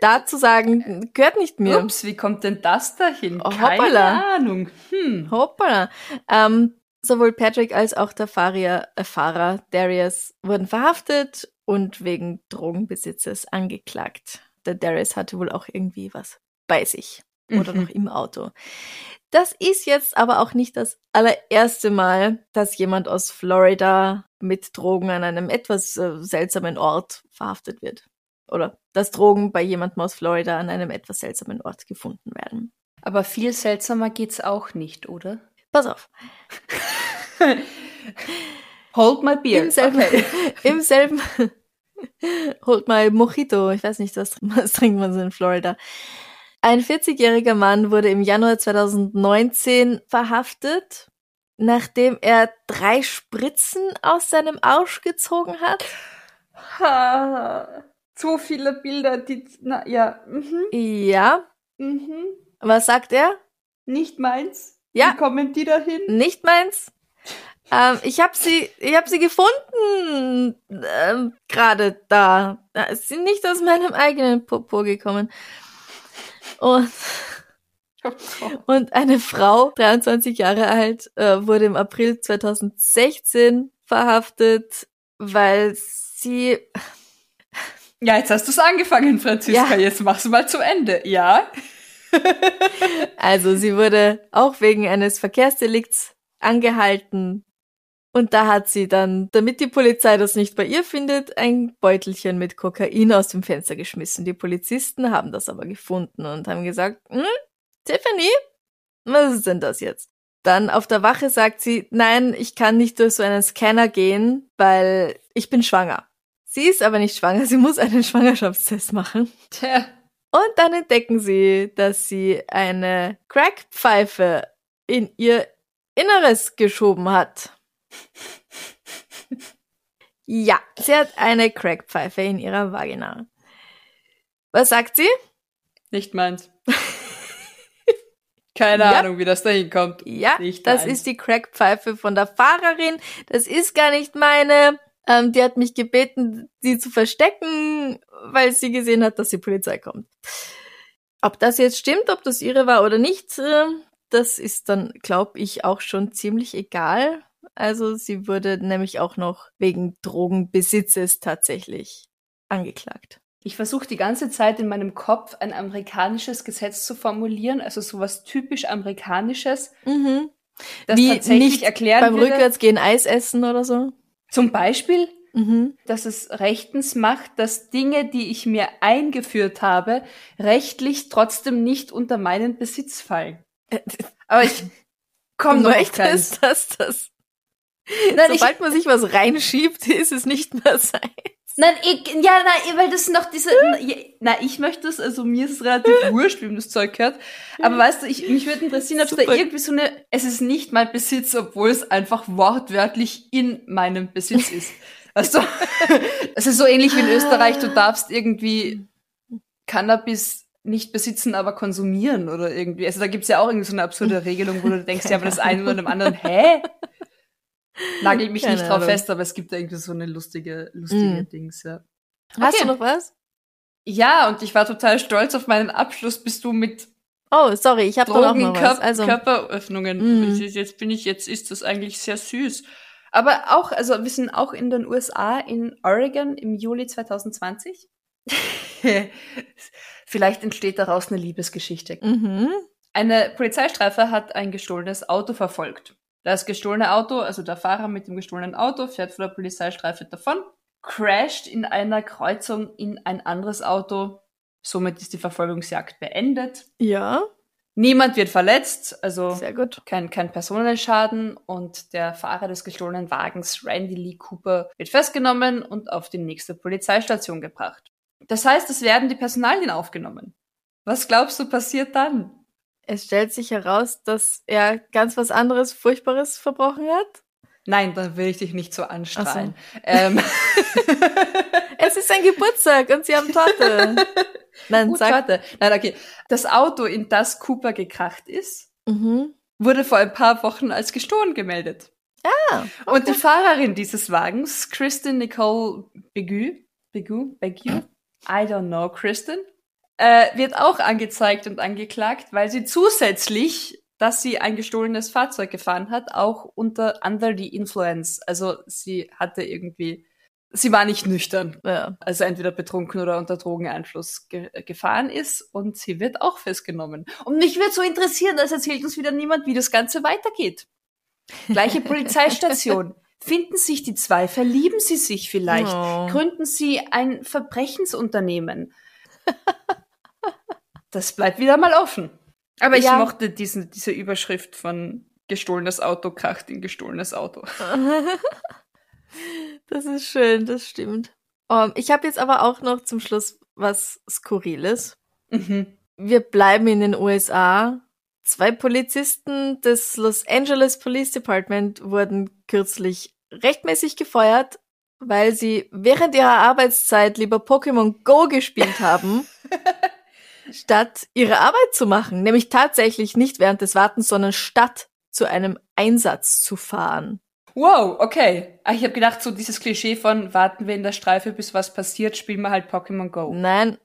Da zu sagen, gehört nicht mir. Ups, wie kommt denn das dahin? Oh, Keine hoppala. Ahnung. Hm. Hoppala. Ähm, sowohl Patrick als auch der Fahrer, äh, Fahrer Darius wurden verhaftet und wegen Drogenbesitzes angeklagt. Der Darius hatte wohl auch irgendwie was bei sich oder Mhm. noch im Auto. Das ist jetzt aber auch nicht das allererste Mal, dass jemand aus Florida mit Drogen an einem etwas äh, seltsamen Ort verhaftet wird. Oder dass Drogen bei jemandem aus Florida an einem etwas seltsamen Ort gefunden werden. Aber viel seltsamer geht's auch nicht, oder? Pass auf. Hold my beer. Im selben, Okay. im selben holt mal Mojito. Ich weiß nicht, was, was trinkt man so in Florida. Ein 40-jähriger Mann wurde im Januar 2019 verhaftet, nachdem er drei Spritzen aus seinem Arsch gezogen hat. Ha, so viele Bilder, die, na, ja, mhm, Ja, mhm, was sagt er? nicht meins. Ja. Wie kommen die dahin? Nicht meins. Ähm, ich habe sie, ich habe sie gefunden, ähm, gerade da. Sie nicht aus meinem eigenen Popo gekommen. Und Und eine Frau, 23 Jahre alt, äh, wurde im April 2016 verhaftet, weil sie, Ja, jetzt hast du's angefangen, Franziska. Ja. Jetzt mach's mal zu Ende. Ja? also sie wurde auch wegen eines Verkehrsdelikts angehalten. Und da hat sie dann, damit die Polizei das nicht bei ihr findet, ein Beutelchen mit Kokain aus dem Fenster geschmissen. Die Polizisten haben das aber gefunden und haben gesagt, hm, Tiffany, was ist denn das jetzt? Dann auf der Wache sagt sie, nein, ich kann nicht durch so einen Scanner gehen, weil ich bin schwanger. Sie ist aber nicht schwanger, sie muss einen Schwangerschaftstest machen. Tja. Und dann entdecken sie, dass sie eine Crackpfeife in ihr Inneres geschoben hat. Ja, sie hat eine Crackpfeife in ihrer Vagina. Was sagt sie? Nicht meins. Keine Ja. Ahnung, wie das da hinkommt. Ja, Nicht das meins. ist die Crackpfeife von der Fahrerin. Das ist gar nicht meine. Ähm, die hat mich gebeten, sie zu verstecken, weil sie gesehen hat, dass die Polizei kommt. Ob das jetzt stimmt, ob das ihre war oder nicht, äh, das ist dann, glaube ich, auch schon ziemlich egal. Also sie wurde nämlich auch noch wegen Drogenbesitzes tatsächlich angeklagt. Ich versuche die ganze Zeit in meinem Kopf ein amerikanisches Gesetz zu formulieren, also sowas typisch amerikanisches, Mhm. das Wie tatsächlich nicht erklären beim würde. Rückwärtsgehen Eis essen oder so. Zum Beispiel, Mhm. dass es rechtens macht, dass Dinge, die ich mir eingeführt habe, rechtlich trotzdem nicht unter meinen Besitz fallen. Aber ich komme noch möchtest, dass das Nein, ich, Sobald man sich was reinschiebt, ist es nicht mehr sein. Nein, ich, ja, nein, weil das noch diese, na, ich möchte es, also mir ist es relativ wurscht, wem das Zeug gehört. Aber weißt du, ich, mich würde interessieren, ob es da irgendwie so eine, es ist nicht mein Besitz, obwohl es einfach wortwörtlich in meinem Besitz ist. Du? Es ist so ähnlich wie in Österreich, du darfst irgendwie Cannabis nicht besitzen, aber konsumieren oder irgendwie. Also da gibt's ja auch irgendwie so eine absurde Regelung, wo du denkst, ja, aber das eine oder dem anderen, hä? Nagel mich Keine nicht drauf Ahnung. fest, aber es gibt da irgendwie so eine lustige, lustige Mm. Dings, ja. Hast Okay. du noch was? Ja, und ich war total stolz auf meinen Abschluss, bist du mit Oh, sorry, ich habe doch auch noch was. Also, Körperöffnungen. Mm. Jetzt- Jetzt bin ich, jetzt ist das eigentlich sehr süß. Aber auch, also wir sind auch in den USA, in Oregon im Juli 2020. Vielleicht entsteht daraus eine Liebesgeschichte. mhm. Eine Polizeistreife hat ein gestohlenes Auto verfolgt. Das gestohlene Auto, also der Fahrer mit dem gestohlenen Auto, fährt vor der Polizeistreife davon, crasht in einer Kreuzung in ein anderes Auto. Somit ist die Verfolgungsjagd beendet. Ja, Niemand wird verletzt, also sehr gut. kein, kein Personenschaden und der Fahrer des gestohlenen Wagens, Randy Lee Cooper, wird festgenommen und auf die nächste Polizeistation gebracht. Das heißt, es werden die Personalien aufgenommen. Was glaubst du passiert dann? Es stellt sich heraus, dass er ganz was anderes, Furchtbares verbrochen hat. Nein, dann will ich dich nicht so anstrahlen. Ähm, Es ist sein Geburtstag und sie haben Torte. Nein, gut, sag. warte. Nein, okay. Das Auto, in das Cooper gekracht ist, Mhm. wurde vor ein paar Wochen als gestohlen gemeldet. Ah, Und die Fahrerin dieses Wagens, Kristen Nicole Begu, Begu, Begu, I don't know, Kristen, äh, wird auch angezeigt und angeklagt, weil sie zusätzlich, dass sie ein gestohlenes Fahrzeug gefahren hat, auch unter under the influence. Also sie hatte irgendwie, sie war nicht nüchtern. Ja. Also entweder betrunken oder unter Drogeneinfluss ge gefahren ist und sie wird auch festgenommen. Und mich wird so interessieren, das erzählt uns wieder niemand, wie das Ganze weitergeht. Gleiche Polizeistation. Finden sich die zwei? Verlieben sie sich vielleicht? Oh. Gründen sie ein Verbrechensunternehmen? Das bleibt wieder mal offen. Aber ich Ja. mochte diesen, diese Überschrift von gestohlenes Auto kracht in gestohlenes Auto. Das ist schön, das stimmt. Um, ich habe jetzt aber auch noch zum Schluss was Skurriles. Mhm. Wir bleiben in den USA. Zwei Polizisten des Los Angeles Police Department wurden kürzlich rechtmäßig gefeuert, weil sie während ihrer Arbeitszeit lieber Pokémon Go gespielt haben, statt ihre Arbeit zu machen. Nämlich tatsächlich nicht während des Wartens, sondern statt zu einem Einsatz zu fahren. Wow, okay. Ah, ich habe gedacht, so dieses Klischee von warten wir in der Streife, bis was passiert, spielen wir halt Pokémon Go. Nein.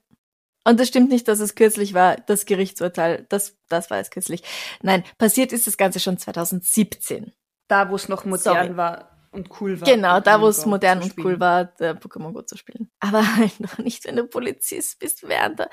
Und das stimmt nicht, dass es kürzlich war, das Gerichtsurteil. Das, das war es kürzlich. Nein, passiert ist das Ganze schon 2017. Da, wo es noch modern Sorry. war und cool war. Genau, da wo es modern und cool war, der Pokémon Go zu spielen. Aber halt noch nicht, wenn du Polizist bist während der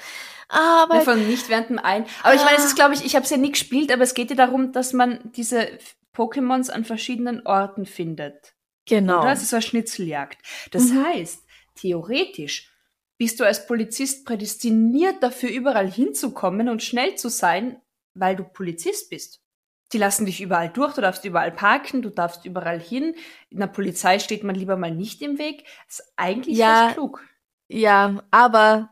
Arbeit. Davon nicht während dem ein. Aber ich meine, es Ah. ist, glaube ich, ich habe es ja nie gespielt, aber es geht ja darum, dass man diese Pokémons an verschiedenen Orten findet. genau. Oder? Es ist so eine Schnitzeljagd. Das Mhm. heißt, theoretisch bist du als Polizist prädestiniert dafür, überall hinzukommen und schnell zu sein, weil du Polizist bist. Die lassen dich überall durch, du darfst überall parken, du darfst überall hin. In der Polizei steht man lieber mal nicht im Weg. Das ist eigentlich Ja. recht klug. Ja, aber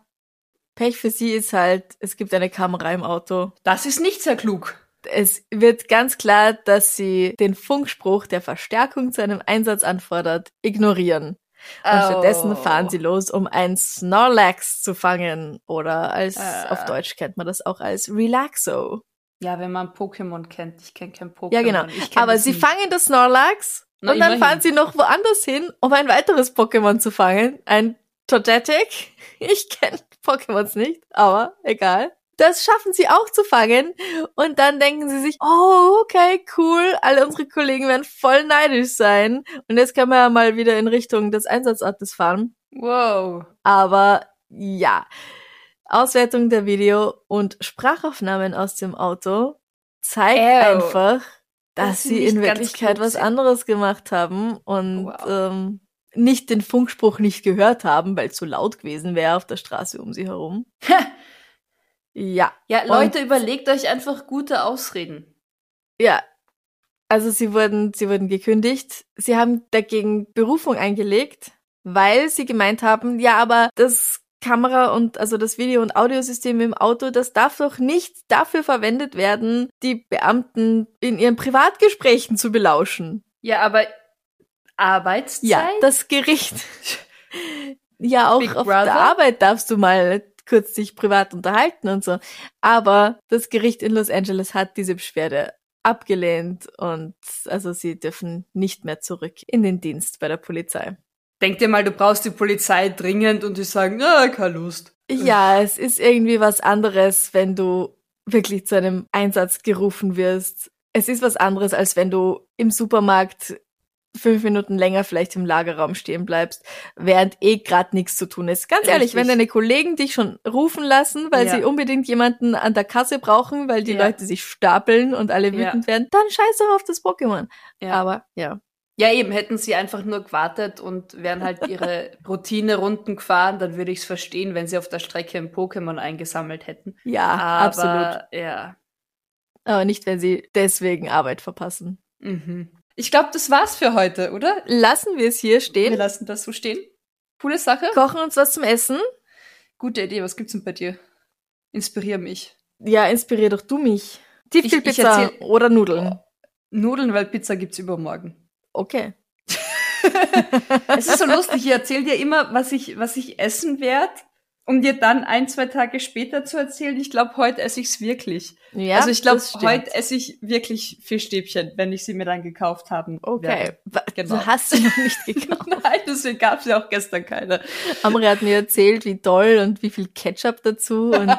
Pech für sie ist halt, es gibt eine Kamera im Auto. Das ist nicht sehr klug. Es wird ganz klar, dass sie den Funkspruch, der Verstärkung zu einem Einsatz anfordert, ignorieren. Und Oh. stattdessen fahren sie los, um einen Snorlax zu fangen. Oder als, Äh. auf Deutsch kennt man das auch als Relaxo. Ja, wenn man Pokémon kennt. Ich kenne kein Pokémon. Ja, genau. Aber sie nicht. fangen das Snorlax Na, und dann fahren sie noch woanders hin, um ein weiteres Pokémon zu fangen. Ein Togetic. Ich kenne Pokémons nicht, aber egal. Das schaffen sie auch zu fangen. Und dann denken sie sich, oh, okay, cool. Alle unsere Kollegen werden voll neidisch sein. Und jetzt können wir ja mal wieder in Richtung des Einsatzortes fahren. Wow. Aber ja, Auswertung der Video und Sprachaufnahmen aus dem Auto zeigt Ew. einfach, dass Das sie in Wirklichkeit was anderes gemacht haben und Wow. ähm, nicht den Funkspruch nicht gehört haben, weil es so laut gewesen wäre auf der Straße um sie herum. Ja, Ja, Und- Leute, überlegt euch einfach gute Ausreden. ja. Also sie wurden, sie wurden gekündigt. Sie haben dagegen Berufung eingelegt, weil sie gemeint haben, ja, aber das Kamera und also das Video- und Audiosystem im Auto, das darf doch nicht dafür verwendet werden, die Beamten in ihren Privatgesprächen zu belauschen. Ja, aber Arbeitszeit? Ja, das Gericht. ja, auch Big auf Brother? der Arbeit darfst du mal kurz dich privat unterhalten und so. Aber das Gericht in Los Angeles hat diese Beschwerde abgelehnt und also sie dürfen nicht mehr zurück in den Dienst bei der Polizei. Denk dir mal, du brauchst die Polizei dringend und die sagen, na, keine Lust. Ja, es ist irgendwie was anderes, wenn du wirklich zu einem Einsatz gerufen wirst. Es ist was anderes, als wenn du im Supermarkt fünf Minuten länger vielleicht im Lagerraum stehen bleibst, während eh grad nichts zu tun ist. Ganz ehrlich, Richtig. wenn deine Kollegen dich schon rufen lassen, weil Ja. sie unbedingt jemanden an der Kasse brauchen, weil die Ja. Leute sich stapeln und alle Ja. wütend werden, dann scheiß doch auf das Pokémon. Ja. Aber ja. Ja, eben, hätten sie einfach nur gewartet und wären halt ihre Routine-Runden gefahren, dann würde ich es verstehen, wenn sie auf der Strecke ein Pokémon eingesammelt hätten. Ja, Aber, absolut. ja. Aber nicht, wenn sie deswegen Arbeit verpassen. Mhm. Ich glaube, das war's für heute, oder? Lassen wir es hier Wir stehen. lassen das so stehen. Coole Sache. kochen uns was zum Essen. Gute Idee. Was gibt's denn bei dir? Inspirier mich. Ja, inspirier doch du mich. ich Tiefkühlpizza oder Nudeln. Nudeln, weil Pizza gibt's übermorgen. Okay. Es ist so lustig, ich erzähle dir immer, was ich, was ich essen werde, um dir dann ein, zwei Tage später zu erzählen, ich glaube, heute esse ich's wirklich. Ja, also ich glaube, heute esse ich wirklich Fischstäbchen, wenn ich sie mir dann gekauft haben Okay. Wa- Genau. Du hast sie noch nicht gekauft. Nein, deswegen gab's ja auch gestern keine. Amri hat mir erzählt, wie toll und wie viel Ketchup dazu und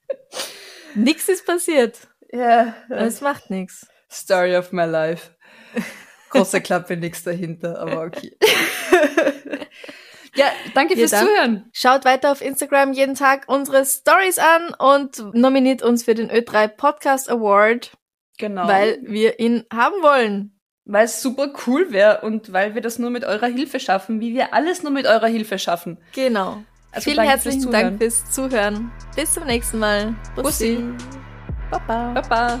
nix ist passiert. Ja, Es macht nix. Story of my life. Große Klappe, nix dahinter, aber okay. ja, danke Ja, fürs dann. Zuhören. Schaut weiter auf Instagram jeden Tag unsere Stories an und nominiert uns für den Ö3 Podcast Award, Genau. weil wir ihn haben wollen. weil es super cool wäre und weil wir das nur mit eurer Hilfe schaffen, wie wir alles nur mit eurer Hilfe schaffen. Genau. Also Vielen herzlichen fürs Dank fürs Zuhören. Bis zum nächsten Mal. Bussi. Baba. Baba.